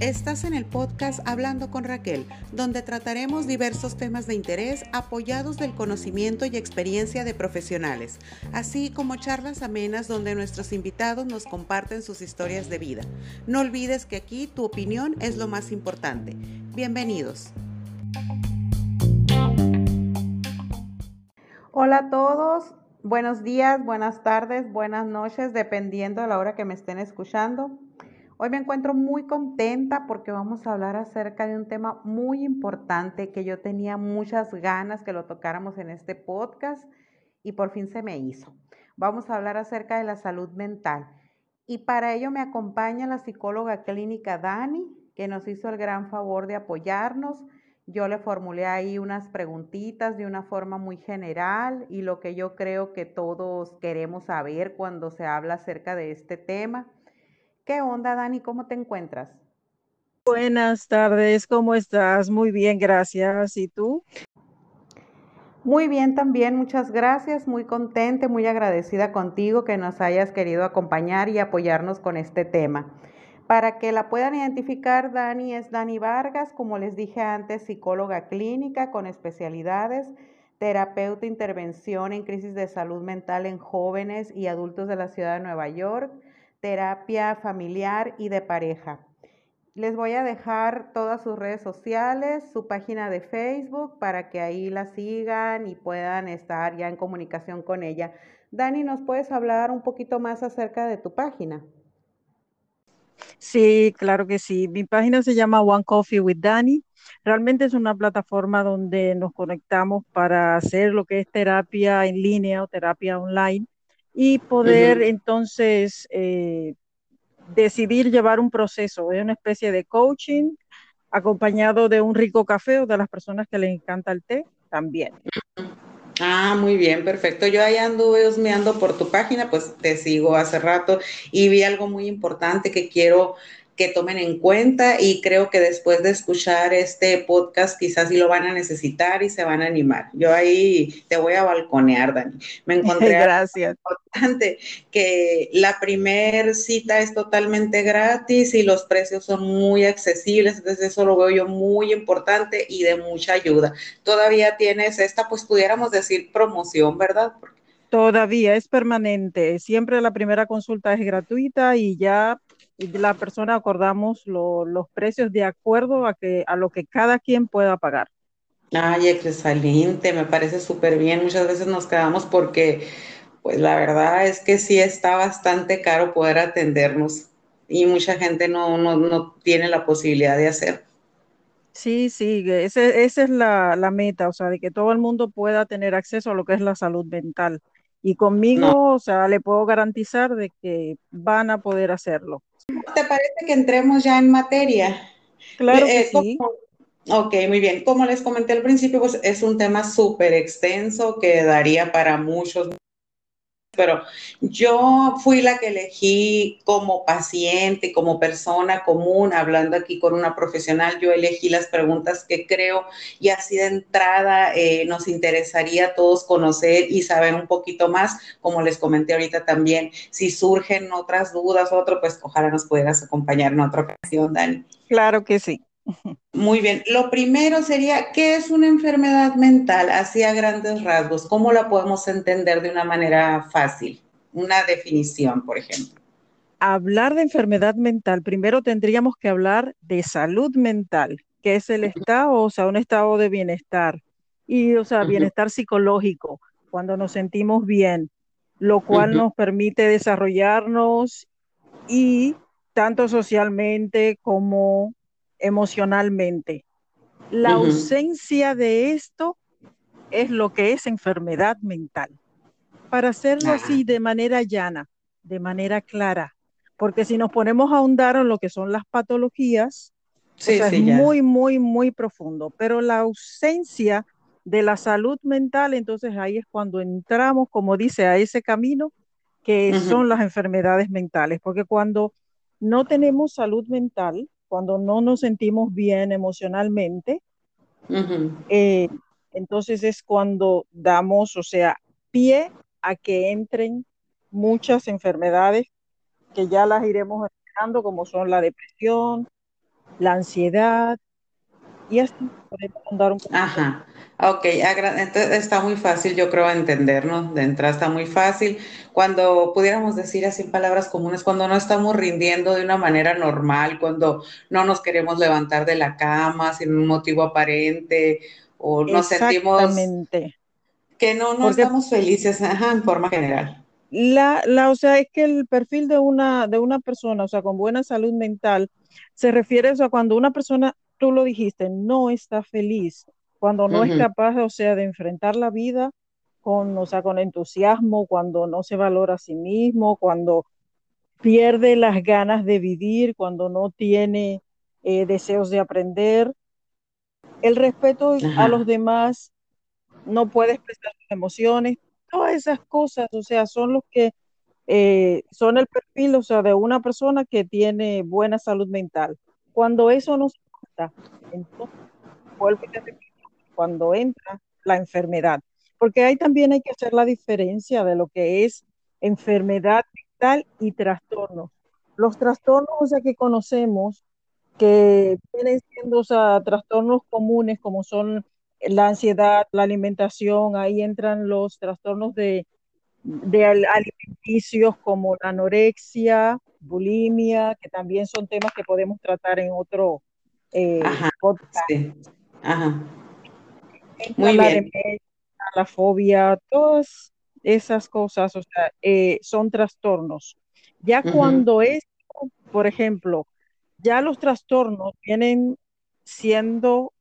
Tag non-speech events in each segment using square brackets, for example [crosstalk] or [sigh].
Estás en el podcast Hablando con Raquel, donde trataremos diversos temas de interés apoyados del conocimiento y experiencia de profesionales, así como charlas amenas donde nuestros invitados nos comparten sus historias de vida. No olvides que aquí tu opinión es lo más importante. Bienvenidos. Hola a todos, buenos días, buenas tardes, buenas noches, dependiendo de la hora que me estén escuchando. Hoy me encuentro muy contenta porque vamos a hablar acerca de un tema muy importante que yo tenía muchas ganas que lo tocáramos en este podcast y por fin se me hizo. Vamos a hablar acerca de la salud mental. Y para ello me acompaña la psicóloga clínica Dani, que nos hizo el gran favor de apoyarnos. Yo le formulé ahí unas preguntitas de una forma muy general y lo que yo creo que todos queremos saber cuando se habla acerca de este tema. ¿Qué onda, Dani? ¿Cómo te encuentras? Buenas tardes, ¿cómo estás? Muy bien, gracias. ¿Y tú? Muy bien también, muchas gracias, muy contenta, muy agradecida contigo que nos hayas querido acompañar y apoyarnos con este tema. Para que la puedan identificar, Dani es Dani Vargas, como les dije antes, psicóloga clínica con especialidades, terapeuta intervención en crisis de salud mental en jóvenes y adultos de la ciudad de Nueva York, terapia familiar y de pareja. Les voy a dejar todas sus redes sociales, su página de Facebook para que ahí la sigan y puedan estar ya en comunicación con ella. Dani, ¿nos puedes hablar un poquito más acerca de tu página? Sí, claro que sí. Mi página se llama One Coffee with Dani. Realmente es una plataforma donde nos conectamos para hacer lo que es terapia en línea o terapia online y poder entonces eh, decidir llevar un proceso, es una especie de coaching acompañado de un rico café o de las personas que les encanta el té también. Ah, muy bien, perfecto. Yo ahí anduve husmeando por tu página, pues te sigo hace rato y vi algo muy importante que quiero que tomen en cuenta y creo que después de escuchar este podcast quizás sí lo van a necesitar y se van a animar. Yo ahí te voy a balconear, Dani. Me [laughs] encontré Gracias. importante que la primer cita es totalmente gratis y los precios son muy accesibles, entonces eso lo veo yo muy importante y de mucha ayuda. Todavía tienes esta, pues pudiéramos decir promoción, ¿verdad? Todavía es permanente. Siempre la primera consulta es gratuita y ya la persona acordamos los precios de acuerdo a, que, a lo que cada quien pueda pagar. Ay, excelente, me parece súper bien. Muchas veces nos quedamos porque, pues la verdad es que sí está bastante caro poder atendernos y mucha gente no, no, tiene la posibilidad de hacer. Sí, sí, esa es la, la, meta, o sea, de que todo el mundo pueda tener acceso a lo que es la salud mental. Y conmigo, o sea, le puedo garantizar de que van a poder hacerlo. ¿Te parece que entremos ya en materia? Claro que eh, sí. Ok, muy bien. Como les comenté al principio, pues es un tema súper extenso que daría para muchos pero yo fui la que elegí como paciente, como persona común, hablando aquí con una profesional, yo elegí las preguntas que creo y así de entrada eh, nos interesaría a todos conocer y saber un poquito más, como les comenté ahorita también, si surgen otras dudas, otro, pues ojalá nos pudieras acompañar en otra ocasión, Dani. Claro que sí. Muy bien. Lo primero sería, ¿qué es una enfermedad mental? Así a grandes rasgos, ¿cómo la podemos entender de una manera fácil? Una definición, por ejemplo. Hablar de enfermedad mental, primero tendríamos que hablar de salud mental, que es el estado, o sea, un estado de bienestar y, o sea, bienestar psicológico, cuando nos sentimos bien, lo cual nos permite desarrollarnos y tanto socialmente como emocionalmente. La ausencia de esto es lo que es enfermedad mental. Para hacerlo así de manera llana, de manera clara, porque si nos ponemos a ahondar en lo que son las patologías, es muy, muy, muy profundo. Pero la ausencia de la salud mental, entonces ahí es cuando entramos, como dice, a ese camino que son las enfermedades mentales, porque cuando no tenemos salud mental, cuando no nos sentimos bien emocionalmente, eh, entonces es cuando damos, o sea, pie a que entren muchas enfermedades que ya las iremos explicando, como son la depresión, la ansiedad, y así podemos andar un poco. Ajá. Ok, entonces está muy fácil, yo creo, entendernos. De entrada está muy fácil. Cuando pudiéramos decir así en palabras comunes, cuando no estamos rindiendo de una manera normal, cuando no nos queremos levantar de la cama sin un motivo aparente, o nos sentimos que no, no estamos felices ajá, en forma general. La, la, o sea, es que el perfil de una, de una persona, o sea, con buena salud mental, se refiere, o sea, cuando una persona, tú lo dijiste, no está feliz, cuando no es capaz, o sea, de enfrentar la vida con, o sea, con entusiasmo, cuando no se valora a sí mismo, cuando pierde las ganas de vivir, cuando no tiene eh, deseos de aprender. El respeto a los demás, no puede expresar sus emociones, todas esas cosas, o sea, son los que eh, son el perfil, o sea, de una persona que tiene buena salud mental. Cuando eso no se entonces vuelve a cuando entra la enfermedad, porque ahí también hay que hacer la diferencia de lo que es enfermedad mental y trastornos. Los trastornos o sea, que conocemos, que vienen siendo o sea, trastornos comunes como son la ansiedad, la alimentación, ahí entran los trastornos de, de alimenticios como la anorexia, bulimia, que también son temas que podemos tratar en otro eh, podcast. Ajá. Muy la bien. la fobia, todas esas cosas, o sea, eh, son trastornos. Ya cuando es, por ejemplo, ya los trastornos vienen siendo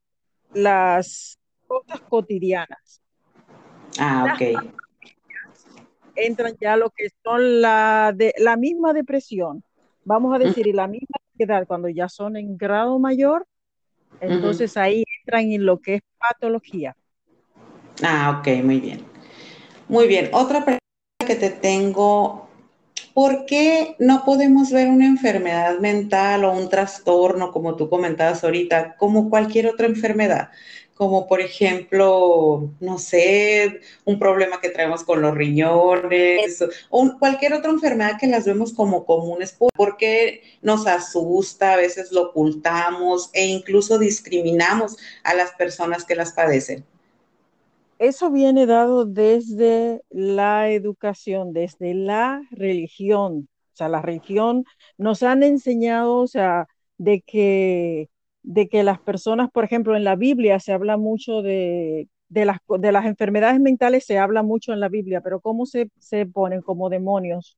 las cosas cotidianas. Ah, ok. Entran ya lo que son la, de, la misma depresión, vamos a decir, y la misma ansiedad cuando ya son en grado mayor, entonces ahí entran en lo que es patología. Ah, ok, muy bien. Muy bien. Otra pregunta que te tengo, ¿por qué no podemos ver una enfermedad mental o un trastorno, como tú comentabas ahorita, como cualquier otra enfermedad? Como por ejemplo, no sé, un problema que traemos con los riñones, o cualquier otra enfermedad que las vemos como comunes, porque nos asusta, a veces lo ocultamos e incluso discriminamos a las personas que las padecen eso viene dado desde la educación, desde la religión. O sea, la religión nos han enseñado, o sea, de que, de que las personas, por ejemplo, en la Biblia se habla mucho de, de, las, de las enfermedades mentales, se habla mucho en la Biblia, pero ¿cómo se, se ponen como demonios?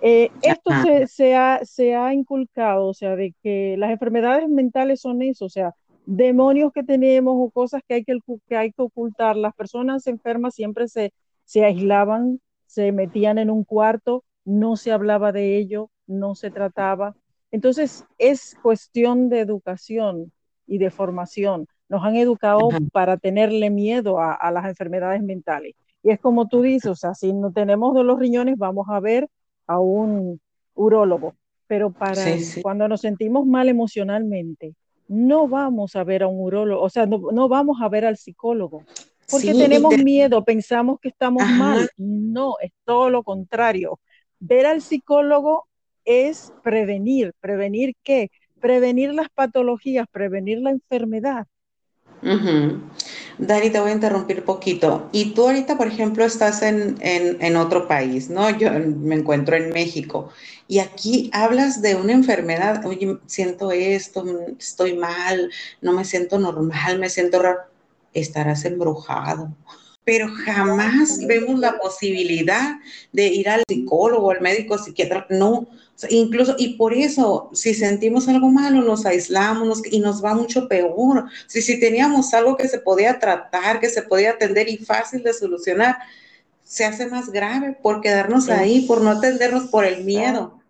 Eh, esto se, se, ha, se ha inculcado, o sea, de que las enfermedades mentales son eso, o sea, demonios que tenemos o cosas que hay que, que, hay que ocultar. Las personas enfermas siempre se, se aislaban, se metían en un cuarto, no se hablaba de ello, no se trataba. Entonces es cuestión de educación y de formación. Nos han educado para tenerle miedo a, las enfermedades mentales. Y es como tú dices, o sea, si no tenemos de los riñones, vamos a ver a un urólogo. Pero para cuando nos sentimos mal emocionalmente, no vamos a ver a un urólogo, o sea, no, vamos a ver al psicólogo, porque tenemos miedo, pensamos que estamos mal. No, es todo lo contrario. Ver al psicólogo es prevenir. ¿Prevenir qué? Prevenir las patologías, prevenir la enfermedad. Dani, te voy a interrumpir poquito. Y tú ahorita, por ejemplo, estás en, en, otro país, ¿no? Yo me encuentro en México. Y aquí hablas de una enfermedad, oye, siento esto, estoy mal, no me siento normal, me siento raro. Estarás embrujado. Pero jamás vemos la posibilidad de ir al psicólogo, al médico, psiquiatra. No, incluso, y por eso, si sentimos algo malo, nos aislamos y nos va mucho peor. Si, si teníamos algo que se podía tratar, que se podía atender y fácil de solucionar, se hace más grave por quedarnos ahí, por no atendernos por el miedo.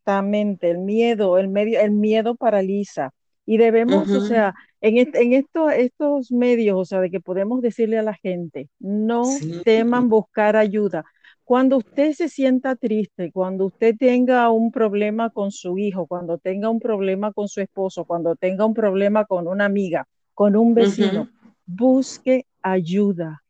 Exactamente, el miedo, el, medio, el miedo paraliza. Y debemos, o sea, en, en estos medios, o sea, de que podemos decirle a la gente, no teman buscar ayuda. Cuando usted se sienta triste, cuando usted tenga un problema con su hijo, cuando tenga un problema con su esposo, cuando tenga un problema con una amiga, con un vecino, busque ayuda.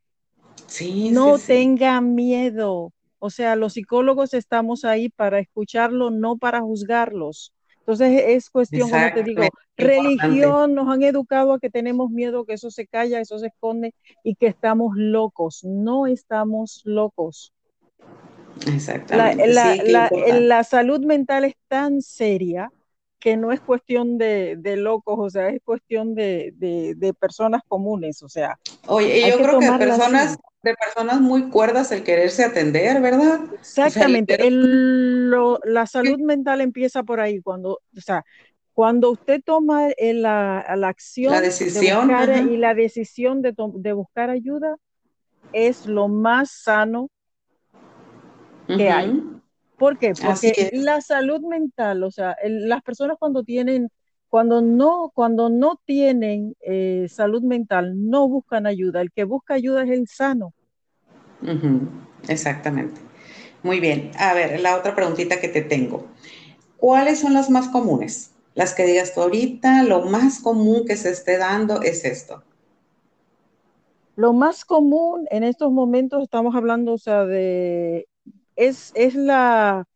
no tenga miedo. O sea, los psicólogos estamos ahí para escucharlo, no para juzgarlos. Entonces es cuestión, como te digo, religión, nos han educado a que tenemos miedo, que eso se calla, eso se esconde y que estamos locos. No estamos locos. Exactamente. La, salud mental es tan seria que no es cuestión de, locos, o sea, es cuestión de, personas comunes, o sea. Oye, yo creo que de personas, de personas muy cuerdas el quererse atender, ¿verdad? Exactamente, la salud mental empieza por ahí, cuando, o sea, cuando usted toma la, la, acción la decisión, y la decisión de, de buscar ayuda, es lo más sano que hay. ¿Por qué? Porque la salud mental, o sea, las personas cuando tienen, cuando no, cuando no tienen eh, salud mental, no buscan ayuda. El que busca ayuda es el sano. Exactamente. Muy bien. A ver, la otra preguntita que te tengo. ¿Cuáles son las más comunes? Las que digas tú ahorita, lo más común que se esté dando es esto. Lo más común en estos momentos estamos hablando, o sea, de es, la,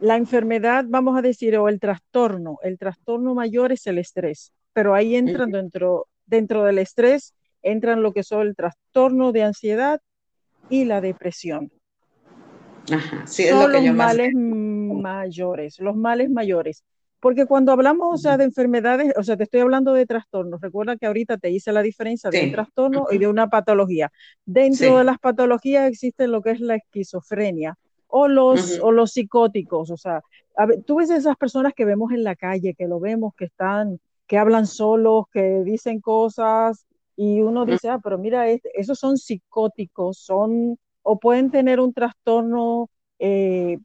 enfermedad, vamos a decir, o el trastorno. El trastorno mayor es el estrés, pero ahí entran dentro, dentro del estrés, entran lo que son el trastorno de ansiedad y la depresión. Ajá, sí, es lo que los males mayores, los males mayores. Porque cuando hablamos, o sea, de enfermedades, o sea, te estoy hablando de trastornos. Recuerda que ahorita te hice la diferencia de un trastorno y de una patología. Dentro de las patologías existe lo que es la esquizofrenia, o los, o los psicóticos, o sea, tú ves esas personas que vemos en la calle, que lo vemos, que están, que hablan solos, que dicen cosas, y uno dice, ah, pero mira, esos son psicóticos, son, o pueden tener un trastorno eh,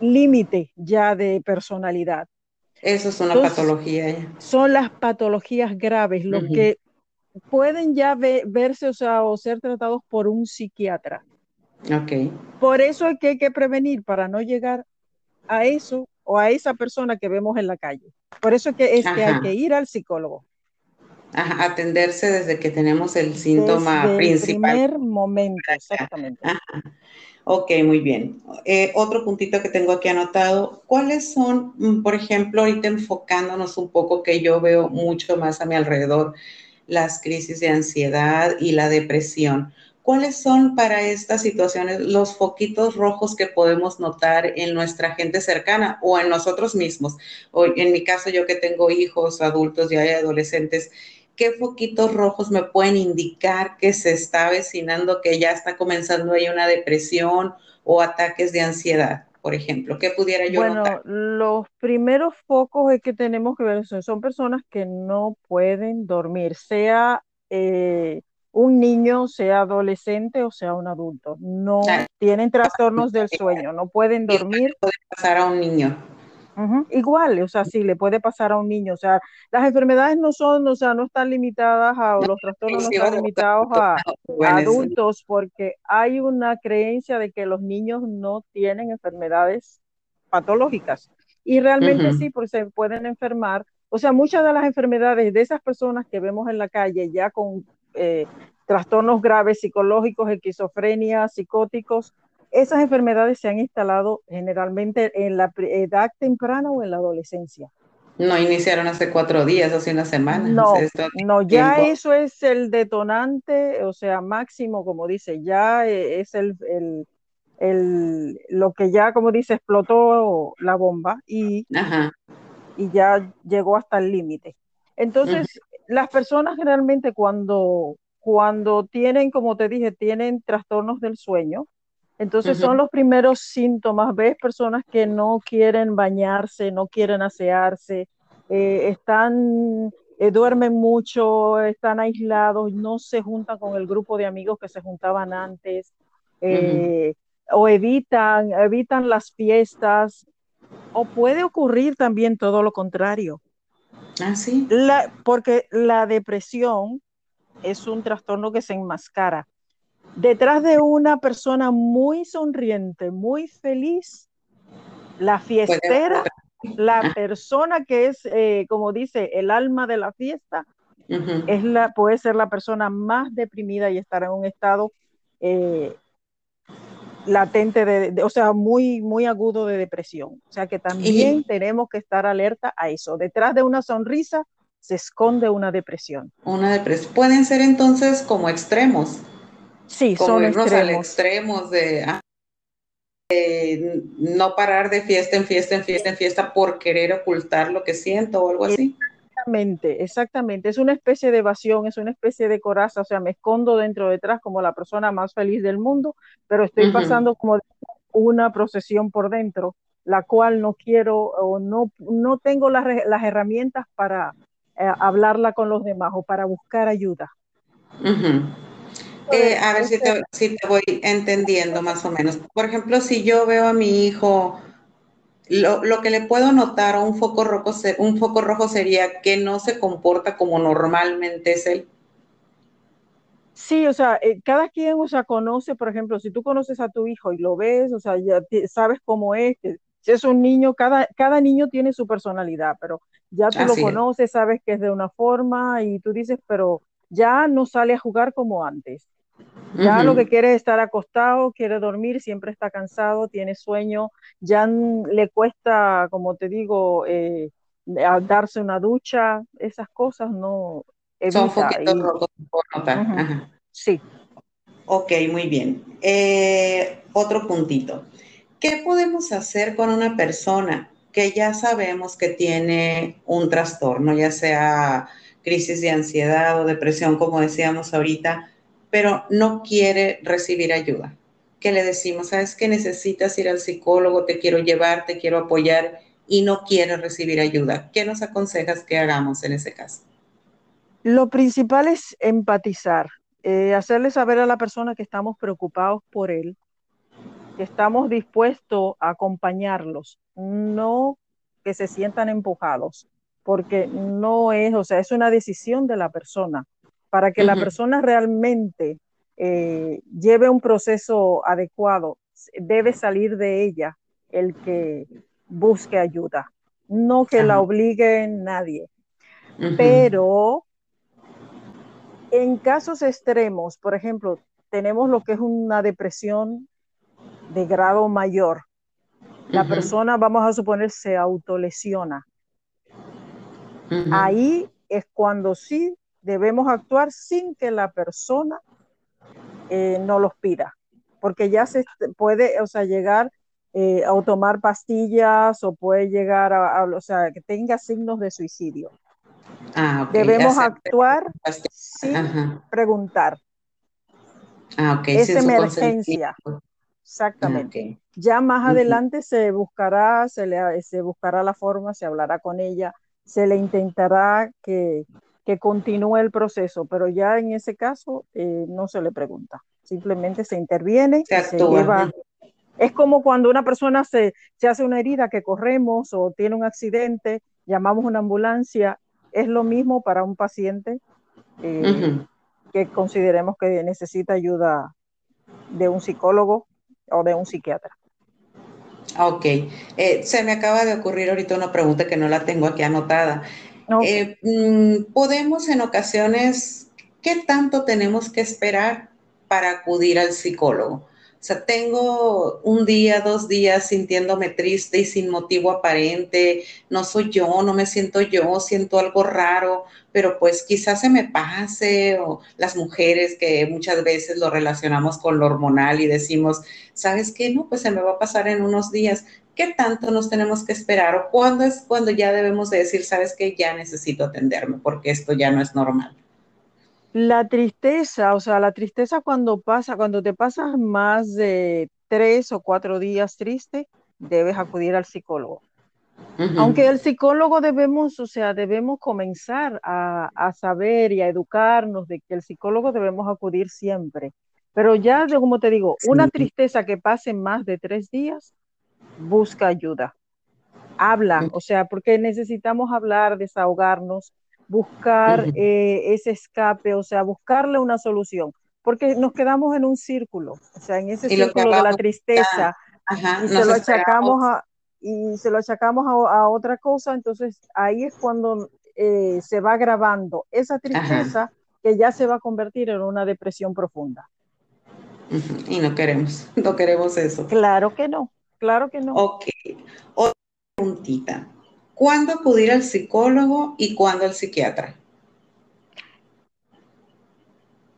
límite ya de personalidad. Eso es una patología. Son las patologías graves, los que pueden ya verse, o sea, o ser tratados por un psiquiatra. Okay. Por eso es que hay que prevenir para no llegar a eso o a esa persona que vemos en la calle. Por eso es que, es que hay que ir al psicólogo. Ajá, atenderse desde que tenemos el síntoma desde principal. El primer momento, exactamente. Ok, muy bien. Eh, otro puntito que tengo aquí anotado, ¿cuáles son, mm, por ejemplo, ahorita enfocándonos un poco que yo veo mucho más a mi alrededor, las crisis de ansiedad y la depresión? ¿Cuáles son para estas situaciones los foquitos rojos que podemos notar en nuestra gente cercana o en nosotros mismos? O en mi caso, yo que tengo hijos, adultos y adolescentes, ¿qué foquitos rojos me pueden indicar que se está avecinando, que ya está comenzando ahí una depresión o ataques de ansiedad? Por ejemplo, ¿qué pudiera yo bueno, los primeros focos es que tenemos que ver son, personas que no pueden dormir, sea eh, un niño, sea adolescente o sea un adulto. No tienen trastornos del sueño, no pueden dormir. Puede pasar a un niño. Igual, o sea, sí, le puede pasar a un niño. O sea, las enfermedades no son, o sea, no están limitadas a, o los trastornos no están limitados a, adultos, porque hay una creencia de que los niños no tienen enfermedades patológicas. Y realmente sí, porque se pueden enfermar. O sea, muchas de las enfermedades de esas personas que vemos en la calle ya con eh, trastornos graves psicológicos, esquizofrenia, psicóticos. Esas enfermedades se han instalado generalmente en la edad temprana o en la adolescencia. No iniciaron hace cuatro días, hace una semana. No, no ya eso es el detonante, o sea, máximo, como dice, ya e, es el, el, lo que ya, como dice, explotó la bomba y, y ya llegó hasta el límite. Entonces, las personas generalmente cuando, cuando tienen, como te dije, tienen trastornos del sueño, entonces son los primeros síntomas. Ves personas que no quieren bañarse, no quieren asearse, eh, están, eh, duermen mucho, están aislados, no se juntan con el grupo de amigos que se juntaban antes, eh, o evitan, evitan las fiestas, o puede ocurrir también todo lo contrario. Ah, sí. La, porque la depresión es un trastorno que se enmascara. Detrás de una persona muy sonriente, muy feliz, la fiestera, la ah. persona que es, eh, como dice, el alma de la fiesta, es la, puede ser la persona más deprimida y estar en un estado eh, latente, de, o sea, muy, muy agudo de depresión. O sea que también tenemos que estar alerta a eso. Detrás de una sonrisa se esconde una depresión. Una depresión. Pueden ser entonces como extremos. Sí, como son extremos. Al ah, de, no parar de fiesta en fiesta en fiesta en fiesta por querer ocultar lo que siento o algo así. Exactamente, exactamente. Es una especie de evasión, es una especie de coraza, o sea, me escondo dentro detrás como la persona más feliz del mundo, pero estoy pasando como una procesión por dentro, la cual no quiero o no, no tengo las, las herramientas para eh, hablarla con los demás o para buscar ayuda. Eh, a ver si te, si te voy entendiendo más o menos. Por ejemplo, si yo veo a mi hijo lo, que le puedo notar a un foco rojo, un foco rojo sería que no se comporta como normalmente es él. Sí, o sea, eh, cada quien, o sea, conoce, por ejemplo, si tú conoces a tu hijo y lo ves, o sea, ya sabes cómo es, que si es un niño, cada, cada niño tiene su personalidad, pero ya tú lo conoces, sabes que es de una forma y tú dices, pero ya no sale a jugar como antes. Ya lo que quiere es estar acostado, quiere dormir, siempre está cansado, tiene sueño, ya le cuesta, como te digo, eh, darse una ducha, esas cosas no. Son poquitos rojos por notar. Sí. Ok, muy bien. Eh, otro puntito. ¿Qué podemos hacer con una persona que ya sabemos que tiene un trastorno, ya sea crisis de ansiedad o depresión, como decíamos ahorita? Pero no quiere recibir ayuda. ¿Qué le decimos? Sabes que necesitas ir al psicólogo, te quiero llevar, te quiero apoyar y no quiere recibir ayuda. ¿Qué nos aconsejas que hagamos en ese caso? Lo principal es empatizar, eh, hacerle saber a la persona que estamos preocupados por él, que estamos dispuestos a acompañarlos, no que se sientan empujados, porque no es, o sea, es una decisión de la persona para que la persona realmente eh, lleve un proceso adecuado, debe salir de ella el que busque ayuda, no que la obligue nadie. Pero en casos extremos, por ejemplo, tenemos lo que es una depresión de grado mayor. La persona, vamos a suponer, se autolesiona. Ahí es cuando sí debemos actuar sin que la persona eh, no los pida, porque ya se puede, o sea, llegar eh, a tomar pastillas o puede llegar a, o sea, que tenga signos de suicidio. Ah, debemos actuar sin preguntar. Ah, es emergencia. Exactamente. Ah, ya más adelante se buscará, se le se buscará la forma, se hablará con ella, se le intentará que, que continúe el proceso, pero ya en ese caso eh, no se le pregunta, simplemente se interviene, se, lleva. Es como cuando una persona se, se, hace una herida que corremos o tiene un accidente, llamamos una ambulancia, es lo mismo para un paciente eh, que consideremos que necesita ayuda de un psicólogo o de un psiquiatra. Ok, eh, se me acaba de ocurrir ahorita una pregunta que no la tengo aquí anotada. Eh, mm, podemos en ocasiones, ¿qué tanto tenemos que esperar para acudir al psicólogo? O sea, tengo un día, dos días sintiéndome triste y sin motivo aparente, no soy yo, no me siento yo, siento algo raro, pero pues quizás se me pase, o las mujeres que muchas veces lo relacionamos con lo hormonal y decimos, ¿sabes qué? No, pues se me va a pasar en unos días. ¿Qué tanto nos tenemos que esperar o cuándo es cuando ya debemos de decir, sabes que ya necesito atenderme porque esto ya no es normal? La tristeza, o sea, la tristeza cuando pasa, cuando te pasas más de tres o cuatro días triste, debes acudir al psicólogo. Aunque el psicólogo debemos, o sea, debemos comenzar a, a, saber y a educarnos de que el psicólogo debemos acudir siempre. Pero ya, como te digo, una tristeza que pase más de tres días, busca ayuda. Habla, o sea, porque necesitamos hablar, desahogarnos, buscar eh, ese escape, o sea, buscarle una solución, porque nos quedamos en un círculo, o sea, en ese círculo de la tristeza, y, se lo achacamos a, y se lo achacamos a, otra cosa, entonces ahí es cuando eh, se va grabando esa tristeza que ya se va a convertir en una depresión profunda. Y no queremos, no queremos eso. Claro que no, claro que no. Ok. Otra preguntita. ¿Cuándo acudir al psicólogo y cuándo al psiquiatra?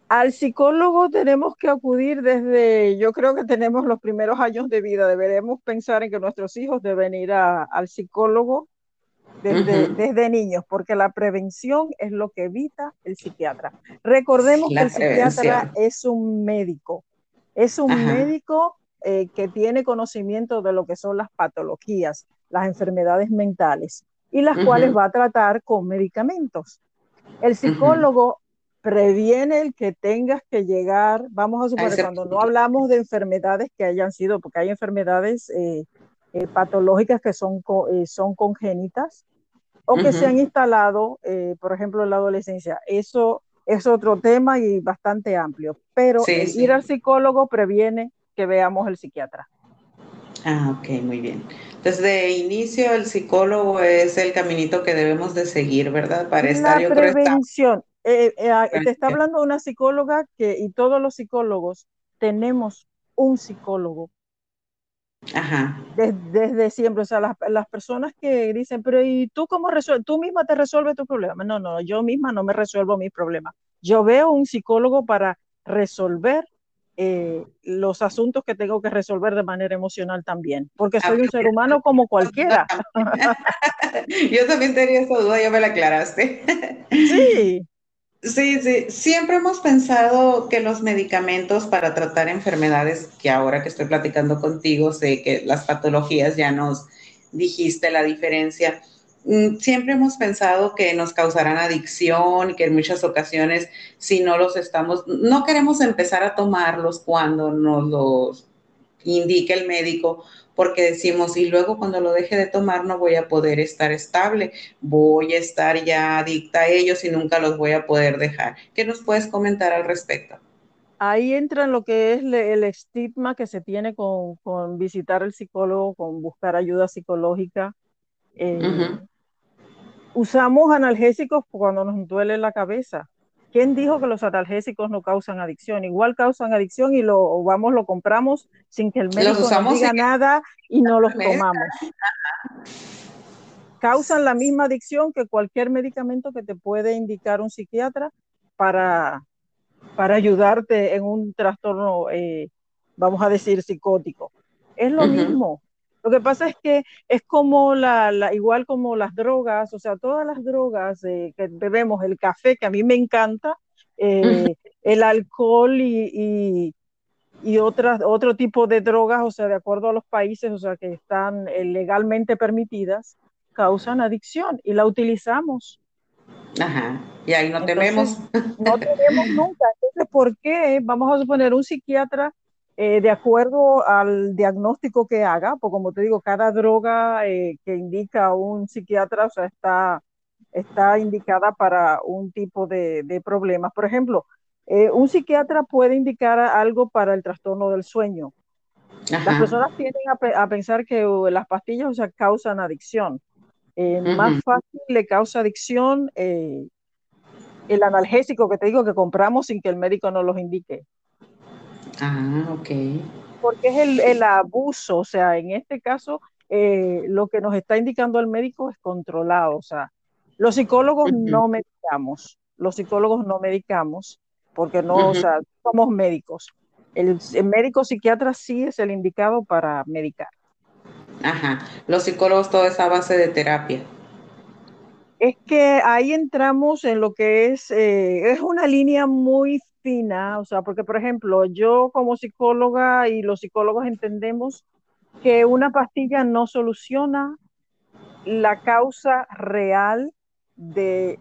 Al psicólogo tenemos que acudir desde, yo creo que tenemos los primeros años de vida, deberemos pensar en que nuestros hijos deben ir al psicólogo desde, desde, niños, porque la prevención es lo que evita el psiquiatra. Recordemos que el psiquiatra es un médico, es un médico eh, que tiene conocimiento de lo que son las patologías, las enfermedades mentales, y las cuales va a tratar con medicamentos. El psicólogo previene el que tengas que llegar, vamos a suponer, cuando no hablamos de enfermedades que hayan sido, porque hay enfermedades eh, eh, patológicas que son, son congénitas o que se han instalado, por ejemplo, en la adolescencia. Eso es otro tema y bastante amplio, pero ir al psicólogo previene que veamos el psiquiatra. Ah, ok, muy bien. Desde inicio el psicólogo es el caminito que debemos de seguir, ¿verdad? Para estar, la prevención. Eh, eh, ah, te está hablando una psicóloga que, y todos los psicólogos tenemos un psicólogo. Ajá. Desde, siempre, o sea, las, personas que dicen, pero ¿y tú cómo resuelves? ¿Tú misma te resuelves tu problema? No, no, yo misma no me resuelvo mis problemas. Yo veo un psicólogo para resolver eh, los asuntos que tengo que resolver de manera emocional también, porque soy un ser humano como cualquiera. [laughs] Yo también tenía esa duda, ya me la aclaraste. Sí. [laughs] Sí, sí, siempre hemos pensado que los medicamentos para tratar enfermedades, que ahora que estoy platicando contigo, sé que las patologías ya nos dijiste la diferencia, siempre hemos pensado que nos causarán adicción y que en muchas ocasiones si no los estamos, no queremos empezar a tomarlos cuando nos los indique el médico porque decimos, y luego cuando lo deje de tomar no voy a poder estar estable, voy a estar ya adicta a ellos y nunca los voy a poder dejar. ¿Qué nos puedes comentar al respecto? Ahí entra lo que es el estigma que se tiene con, visitar al psicólogo, con buscar ayuda psicológica. Eh, usamos analgésicos cuando nos duele la cabeza. ¿Quién dijo que los analgésicos no causan adicción? Igual causan adicción y lo vamos, lo compramos sin que el médico nos diga nada y no los tomamos. Causan la misma adicción que cualquier medicamento que te puede indicar un psiquiatra para, para ayudarte en un trastorno, eh, vamos a decir, psicótico. Es lo mismo. Lo que pasa es que es como la, igual como las drogas, o sea, todas las drogas eh, que bebemos, el café, que a mí me encanta, eh, el alcohol y, y, otras, otro tipo de drogas, o sea, de acuerdo a los países, o sea, que están eh, legalmente permitidas, causan adicción y la utilizamos. Ajá, y ahí no tenemos. No tenemos [laughs] nunca. Entonces, ¿por qué? Vamos a suponer un psiquiatra eh, de acuerdo al diagnóstico que haga, porque como te digo, cada droga eh, que indica un psiquiatra, o sea, está, está indicada para un tipo de, de problemas. Por ejemplo, eh, un psiquiatra puede indicar algo para el trastorno del sueño. Las personas tienden a, pensar que las pastillas, o sea, causan adicción. Más fácil le causa adicción el analgésico que te digo que compramos sin que el médico nos los indique. Ah, ok. Porque es el, abuso, o sea, en este caso, eh, lo que nos está indicando el médico es controlado, o sea, los psicólogos no medicamos, los psicólogos no medicamos, porque no, o sea, somos médicos. El, el, médico psiquiatra sí es el indicado para medicar. Ajá, los psicólogos toda esa base de terapia. Es que ahí entramos en lo que es, eh, es una línea muy o sea, porque por ejemplo, yo como psicóloga y los psicólogos entendemos que una pastilla no soluciona la causa real de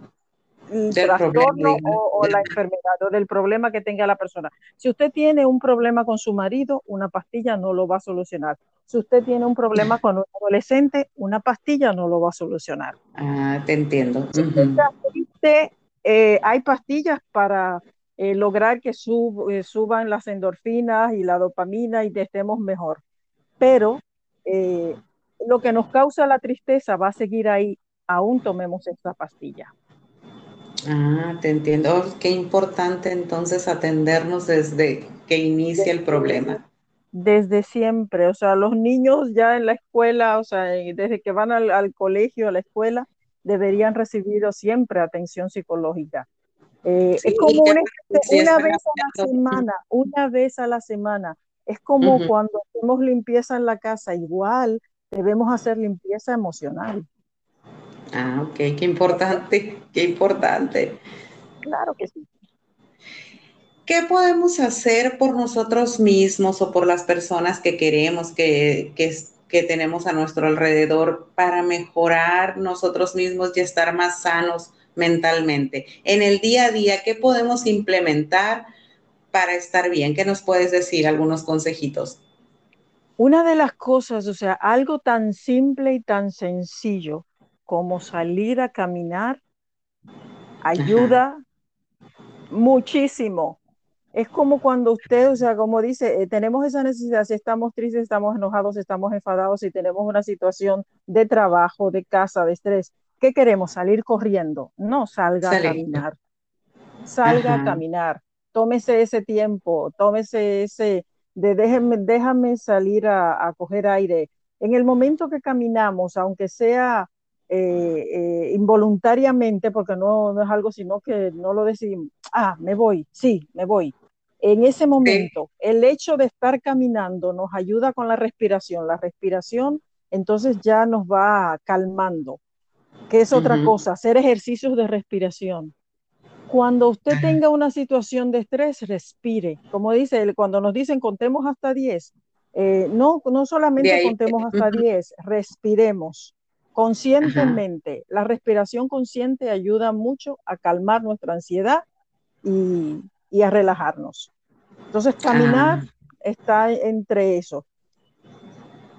del trastorno o, la enfermedad o del problema que tenga la persona. Si usted tiene un problema con su marido, una pastilla no lo va a solucionar. Si usted tiene un problema [laughs] con un adolescente, una pastilla no lo va a solucionar. Ah, te entiendo. Eh, hay pastillas para eh, lograr que eh, suban las endorfinas y la dopamina y estemos mejor. Pero lo que nos causa la tristeza va a seguir ahí, aún tomemos esta pastilla. Ah, te entiendo. Oh, qué importante entonces atendernos desde que inicia el problema. Desde siempre, o sea, los niños ya en la escuela, o sea, desde que van al, colegio, a la escuela, deberían recibir siempre atención psicológica. Eh, es como una, vez a la semana, una vez a la semana. Es como cuando hacemos limpieza en la casa, igual debemos hacer limpieza emocional. Ah, ok, qué importante, qué importante. Claro que sí. ¿Qué podemos hacer por nosotros mismos o por las personas que queremos, que, que, tenemos a nuestro alrededor para mejorar nosotros mismos y estar más sanos mentalmente? En el día a día, ¿qué podemos implementar para estar bien? ¿Qué nos puedes decir? Algunos consejitos. Una de las cosas, o sea, algo tan simple y tan sencillo como salir a caminar ayuda muchísimo. Es como cuando usted, o sea, como dice, eh, tenemos esa necesidad, si estamos tristes, estamos enojados, estamos enfadados, si tenemos una situación de trabajo, de casa, de estrés, ¿qué queremos? Salir corriendo. No, salga a caminar. Salga a caminar. Tómese ese tiempo, tómese ese, de déjame, déjame salir a, a coger aire. En el momento que caminamos, aunque sea eh, eh, involuntariamente, porque no, no, es algo sino que no lo decidimos, ah, me voy, sí, me voy. En ese momento, el hecho de estar caminando nos ayuda con la respiración. La respiración entonces ya nos va calmando, que es otra cosa, hacer ejercicios de respiración. Cuando usted tenga una situación de estrés, respire. Como dice, cuando nos dicen contemos hasta 10, eh, no, no solamente contemos hasta 10, respiremos conscientemente. La respiración consciente ayuda mucho a calmar nuestra ansiedad y, a relajarnos. Entonces, caminar ah. está entre eso.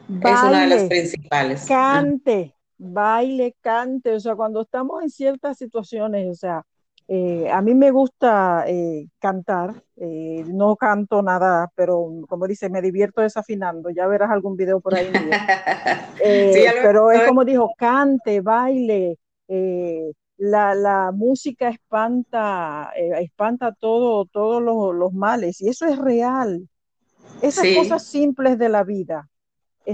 es una de las principales. Cante, baile, cante. O sea, cuando estamos en ciertas situaciones, o sea, eh, a mí me gusta eh, cantar, eh, no canto nada, pero como dice, me divierto desafinando, ya verás algún video por ahí. [laughs] pero es como dijo, cante, baile, la, música espanta, espanta todo, todos los, males, y eso es real. Esas cosas simples de la vida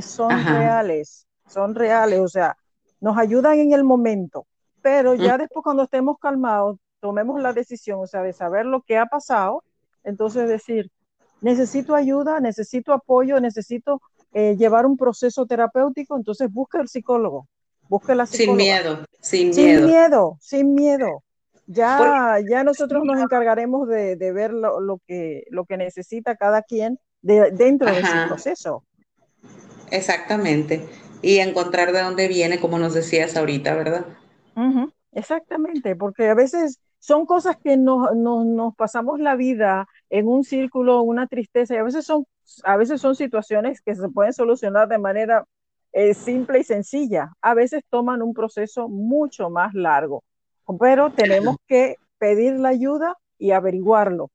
son reales, son reales, o sea, nos ayudan en el momento, pero ya después cuando estemos calmados, tomemos la decisión, o sea, de saber lo que ha pasado, entonces decir, necesito ayuda, necesito apoyo, necesito eh, llevar un proceso terapéutico, entonces busque el psicólogo, busque la psicóloga. Sin miedo, sin, sin miedo. Sin miedo, Ya, ya nosotros nos encargaremos de, ver lo, que, lo que necesita cada quien de, dentro de ese proceso. Exactamente. Y encontrar de dónde viene, como nos decías ahorita, ¿verdad? Exactamente, porque a veces son cosas que nos, nos, pasamos la vida en un círculo, una tristeza, y a veces son, a veces son situaciones que se pueden solucionar de manera eh, simple y sencilla. A veces toman un proceso mucho más largo, pero tenemos que pedir la ayuda y averiguarlo.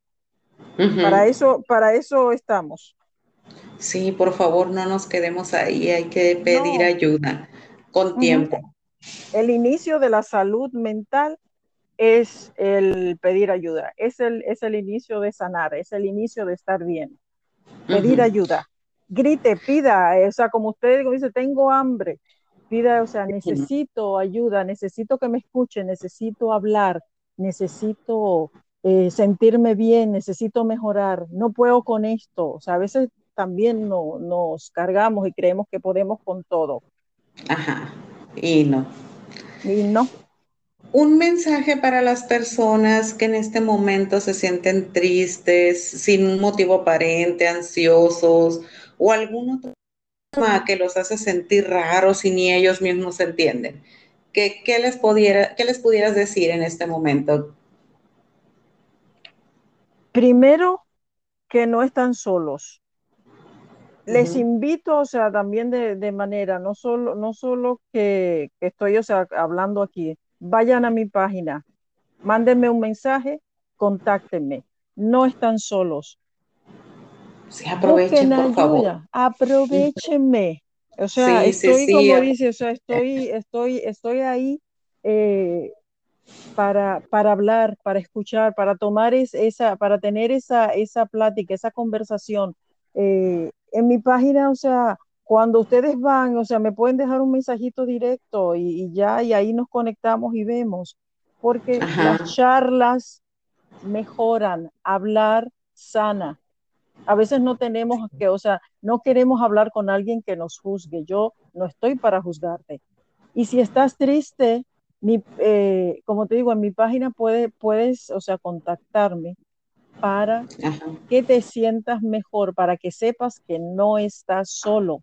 Para eso, para eso estamos. Sí, por favor, no nos quedemos ahí, hay que pedir ayuda con tiempo. El inicio de la salud mental es el pedir ayuda, es el, es el inicio de sanar, es el inicio de estar bien. Pedir ayuda. Grite, pida, o sea, como usted dice, tengo hambre, pida, o sea, necesito ayuda, necesito que me escuche, necesito hablar, necesito eh, sentirme bien, necesito mejorar, no puedo con esto. O sea, a veces también no, nos cargamos y creemos que podemos con todo. Ajá, y no. Y no un mensaje para las personas que en este momento se sienten tristes, sin un motivo aparente, ansiosos o algún otro tema que los hace sentir raros y ni ellos mismos se entienden. ¿Qué, les, pudiera, ¿Qué les pudieras decir en este momento? Primero, que no están solos. Les invito, o sea, también de, manera, no solo, no solo que, que estoy, o sea, hablando aquí, vayan a mi página, mándenme un mensaje, contáctenme. No están solos. Sí, aprovechen, por favor. Aprovechenme. O sea, estoy, como dice, o sea, estoy, estoy, estoy ahí eh, para, para hablar, para escuchar, para tomar esa, para tener esa, esa plática, esa conversación. Eh, en mi página, o sea, cuando ustedes van, o sea, me pueden dejar un mensajito directo y, ya, y ahí nos conectamos y vemos, porque las charlas mejoran, hablar sana. A veces no tenemos que, o sea, no queremos hablar con alguien que nos juzgue. Yo no estoy para juzgarte. Y si estás triste, mi, eh, como te digo, en mi página puede, puedes, o sea, contactarme para que te sientas mejor, para que sepas que no estás solo.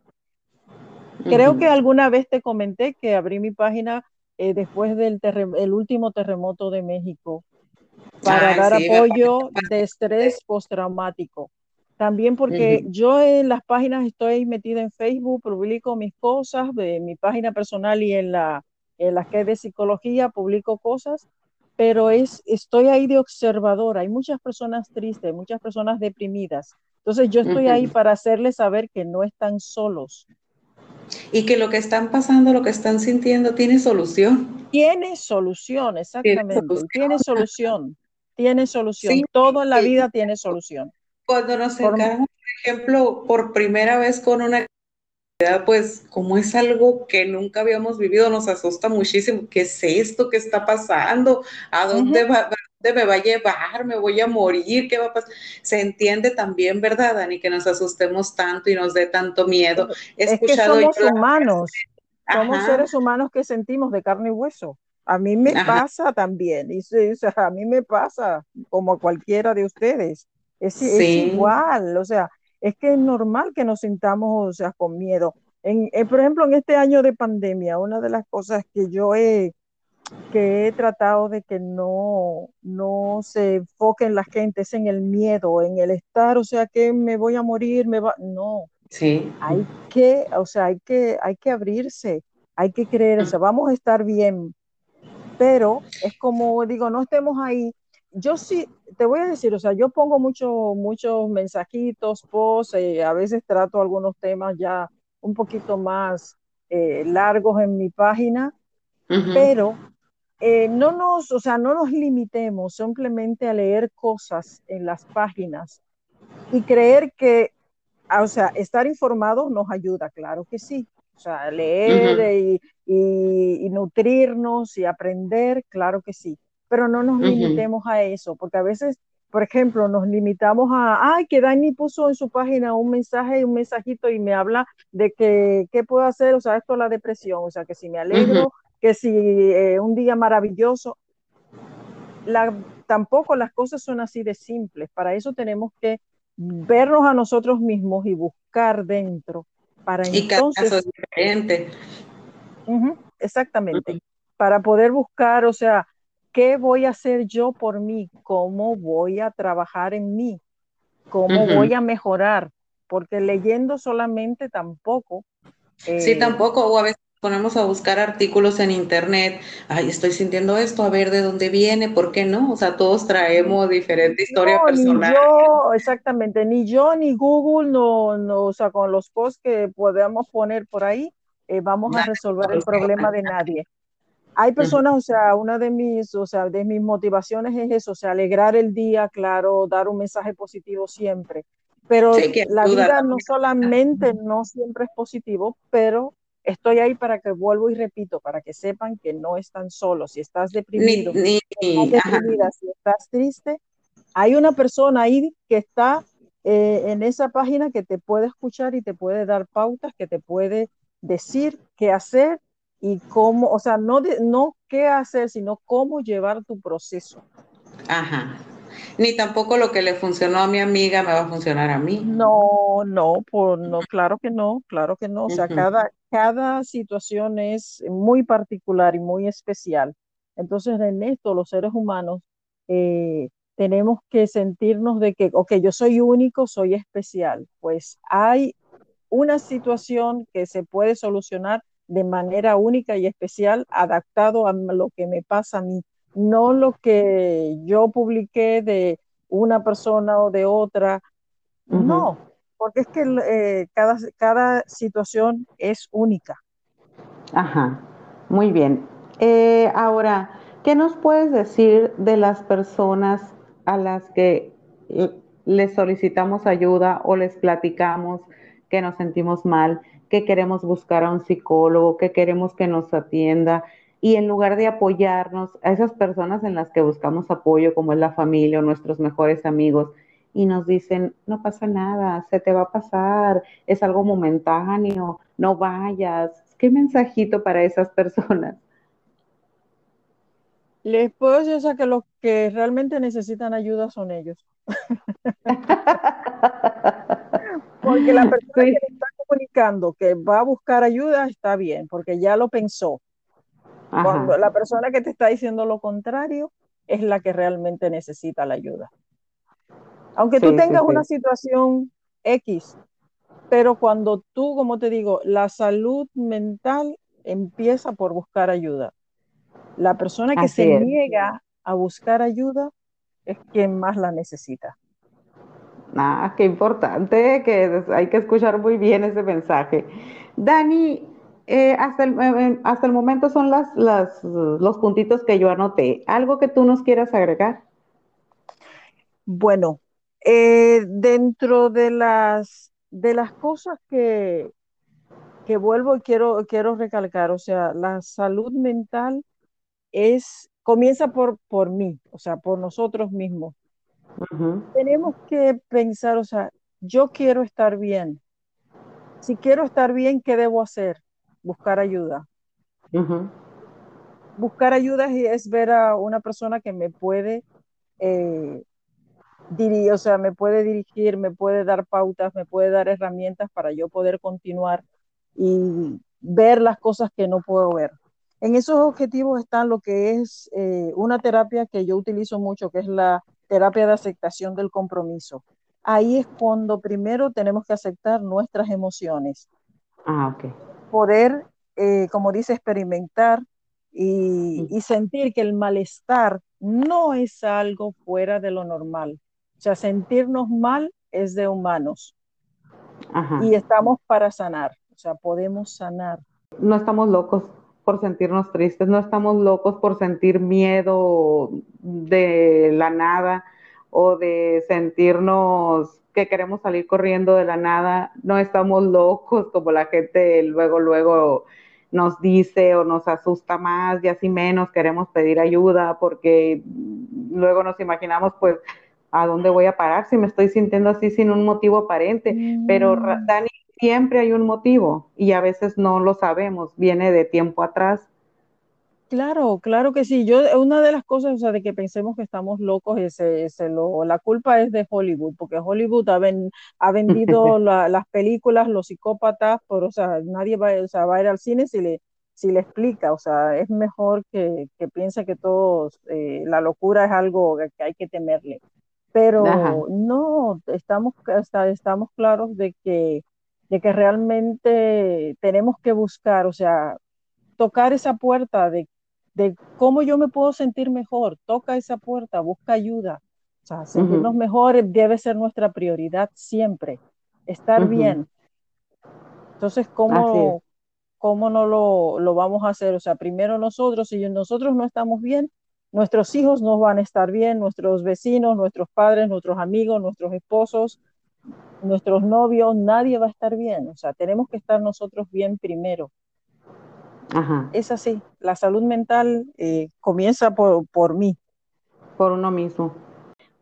Creo que alguna vez te comenté que abrí mi página eh, después del el último terremoto de México para dar apoyo de estrés postraumático. También porque yo en las páginas estoy metida en Facebook, publico mis cosas de mi página personal y en la en las que de psicología publico cosas, pero es estoy ahí de observador. Hay muchas personas tristes, muchas personas deprimidas. Entonces yo estoy ahí para hacerles saber que no están solos. Y que lo que están pasando, lo que están sintiendo, tiene solución. Tiene solución, exactamente. Tiene solución. Tiene solución. Todo en la vida tiene solución. Cuando nos encargamos, por ejemplo, por primera vez con una pues como es algo que nunca habíamos vivido, nos asusta muchísimo. ¿Qué es esto que está pasando? ¿A dónde, va, me va a llevar? ¿Me voy a morir? ¿Qué va a pasar? Se entiende también, ¿verdad, Dani? Que nos asustemos tanto y nos dé tanto miedo. He escuchado que somos humanos, somos seres humanos que sentimos de carne y hueso. A mí me pasa también, y, a mí me pasa como cualquiera de ustedes. Es, es igual, o sea, es que es normal que nos sintamos, o sea, con miedo. En, eh, por ejemplo, en este año de pandemia, una de las cosas que yo he, que he tratado de que no, no se enfoquen la gente es en el miedo, en el estar, o sea, que me voy a morir, me va, no. Sí. Hay que, o sea, hay que, hay que abrirse, hay que creer, o sea, vamos a estar bien, pero es como digo, no estemos ahí yo sí, te voy a decir, o sea, yo pongo mucho, muchos mensajitos, posts, eh, a veces trato algunos temas ya un poquito más eh, largos en mi página, pero eh, no nos, o sea, no nos limitemos simplemente a leer cosas en las páginas y creer que, ah, o sea, estar informados nos ayuda, claro que sí. O sea, leer y nutrirnos y aprender, claro que sí pero no nos limitemos a eso, porque a veces, por ejemplo, nos limitamos a, ay, que Dani puso en su página un mensaje, un mensajito y me habla de que, ¿qué puedo hacer? O sea, esto es la depresión, o sea, que si me alegro, que si eh, un día maravilloso. La, tampoco las cosas son así de simples, para eso tenemos que vernos a nosotros mismos y buscar dentro para y entonces diferente. exactamente para poder buscar o sea ¿Qué voy a hacer yo por mí? ¿Cómo voy a trabajar en mí? ¿Cómo voy a mejorar? Porque leyendo solamente tampoco. sí, eh, tampoco. O a veces ponemos a buscar artículos en internet. Ay, estoy sintiendo esto, a ver de dónde viene, ¿por qué no? O sea, todos traemos diferente historia personal. Ni yo, exactamente, ni yo ni Google, no, no, o sea, con los posts que podemos poner por ahí, eh, vamos a resolver el problema de nadie hay personas, o sea, una de mis, o sea, de mis motivaciones es eso, o sea, alegrar el día, claro, dar un mensaje positivo siempre. Pero la vida no solamente no siempre es positivo, pero estoy ahí para que vuelvo y repito, para que sepan que no están solos. Si estás deprimido, si estás deprimida, si estás triste, hay una persona ahí que está eh, en esa página que te puede escuchar y te puede dar pautas, que te puede decir qué hacer y cómo, o sea, no, no qué hacer, sino cómo llevar tu proceso. Ajá. Ni tampoco lo que le funcionó a mi amiga me va a funcionar a mí. No, no, por, no, claro que no, claro que no. O sea, cada, cada situación es muy particular y muy especial. Entonces, en esto, los seres humanos eh, tenemos que sentirnos de que, ok, yo soy único, soy especial. Pues hay una situación que se puede solucionar de manera única y especial, adaptado a lo que me pasa a mí, no lo que yo publiqué de una persona o de otra, no, porque es que eh, cada, cada situación es única. Ajá, muy bien. Eh, ahora, ¿Qué nos puedes decir de las personas a las que les solicitamos ayuda o les platicamos que nos sentimos mal, que queremos buscar a un psicólogo, que queremos que nos atienda? Y en lugar de apoyarnos a esas personas en las que buscamos apoyo, como es la familia o nuestros mejores amigos, y nos dicen, no pasa nada, se te va a pasar, es algo momentáneo, no vayas. ¿Qué mensajito para esas personas? Les puedo decir que los que realmente necesitan ayuda son ellos. [laughs] porque la persona que está comunicando que va a buscar ayuda está bien, porque ya lo pensó. Cuando la persona que te está diciendo lo contrario es la que realmente necesita la ayuda. Aunque tú tengas una situación X, pero cuando tú, como te digo, la salud mental empieza por buscar ayuda. La persona que se niega a buscar ayuda es quien más la necesita. Ah, qué importante, que hay que escuchar muy bien ese mensaje. Dani, eh, hasta, el, eh, eh, hasta el momento son las, las, los puntitos que yo anoté. ¿Algo que tú nos quieras agregar? Bueno, dentro de las, de las cosas que, que vuelvo y quiero, quiero recalcar, o sea, la salud mental es, comienza por, por mí, o sea, por nosotros mismos. Tenemos que pensar, o sea, yo quiero estar bien. Si quiero estar bien, ¿qué debo hacer? Buscar ayuda. Buscar ayuda es ver a una persona que me puede eh, o sea, me puede dirigir, me puede dar pautas, me puede dar herramientas para yo poder continuar y ver las cosas que no puedo ver. En esos objetivos están lo que es eh, una terapia que yo utilizo mucho, que es la terapia de aceptación del compromiso. Ahí es cuando primero tenemos que aceptar nuestras emociones. Ah, ok. Poder, eh, como dice, experimentar y, y, sentir que el malestar no es algo fuera de lo normal. O sea, sentirnos mal es de humanos. Ajá. Y estamos para sanar. O sea, podemos sanar. No estamos locos por sentirnos tristes, no estamos locos por sentir miedo de la nada o de sentirnos que queremos salir corriendo de la nada, no estamos locos como la gente luego, luego nos dice o nos asusta más y así menos queremos pedir ayuda porque luego nos imaginamos pues a dónde voy a parar si me estoy sintiendo así sin un motivo aparente. Pero mm. Dani siempre hay un motivo y a veces no lo sabemos, viene de tiempo atrás. Claro, claro que sí. Yo, una de las cosas, o sea, de que pensemos que estamos locos, es, lo, la culpa es de Hollywood, porque Hollywood ha, ha vendido [laughs] las películas, los psicópatas, por, o sea, nadie va, o sea, va a ir al cine si le, si le explica, o sea, es mejor que, que piense que todos, eh, la locura es algo que hay que temerle. Pero no, estamos, estamos claros de que de que realmente tenemos que buscar, o sea, tocar esa puerta de, cómo yo me puedo sentir mejor, toca esa puerta, busca ayuda. O sea, sentirnos mejor debe ser nuestra prioridad siempre, estar bien. Entonces, ¿cómo, cómo no lo, lo, vamos a hacer? O sea, primero nosotros, si nosotros no estamos bien, nuestros hijos no van a estar bien, nuestros vecinos, nuestros padres, nuestros amigos, nuestros esposos, nuestros novios, nadie va a estar bien. O sea, tenemos que estar nosotros bien primero. Es así, la salud mental eh, comienza por, por mí. Por uno mismo.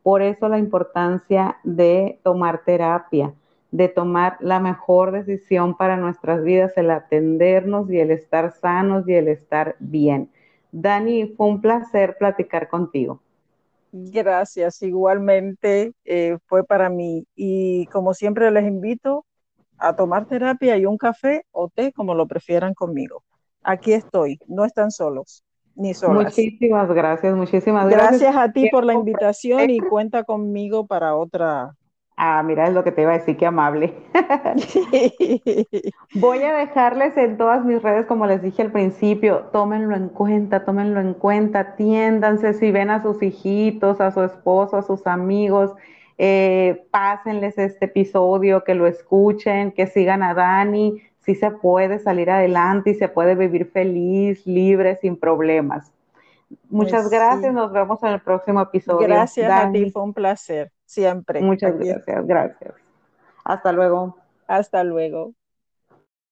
Por eso la importancia de tomar terapia, de tomar la mejor decisión para nuestras vidas, el atendernos y el estar sanos y el estar bien. Dani, fue un placer platicar contigo. Gracias, igualmente eh, fue para mí. Y como siempre les invito a tomar terapia y un café o té, como lo prefieran conmigo. Aquí estoy, no están solos ni solas. Muchísimas gracias, muchísimas gracias. Gracias a ti por la invitación y cuenta conmigo para otra Ah, mira, es lo que te iba a decir, qué amable. [laughs] [laughs] Voy a dejarles en todas mis redes, como les dije al principio, tómenlo en cuenta, tómenlo en cuenta, atiéndanse si ven a sus hijitos, a su esposo, a sus amigos, eh, pásenles este episodio, que lo escuchen, que sigan a Dani, si se puede salir adelante y se puede vivir feliz, libre, sin problemas. Muchas gracias, nos vemos en el próximo episodio. Gracias a ti, fue un placer, siempre. Muchas gracias, gracias. Hasta luego. Hasta luego.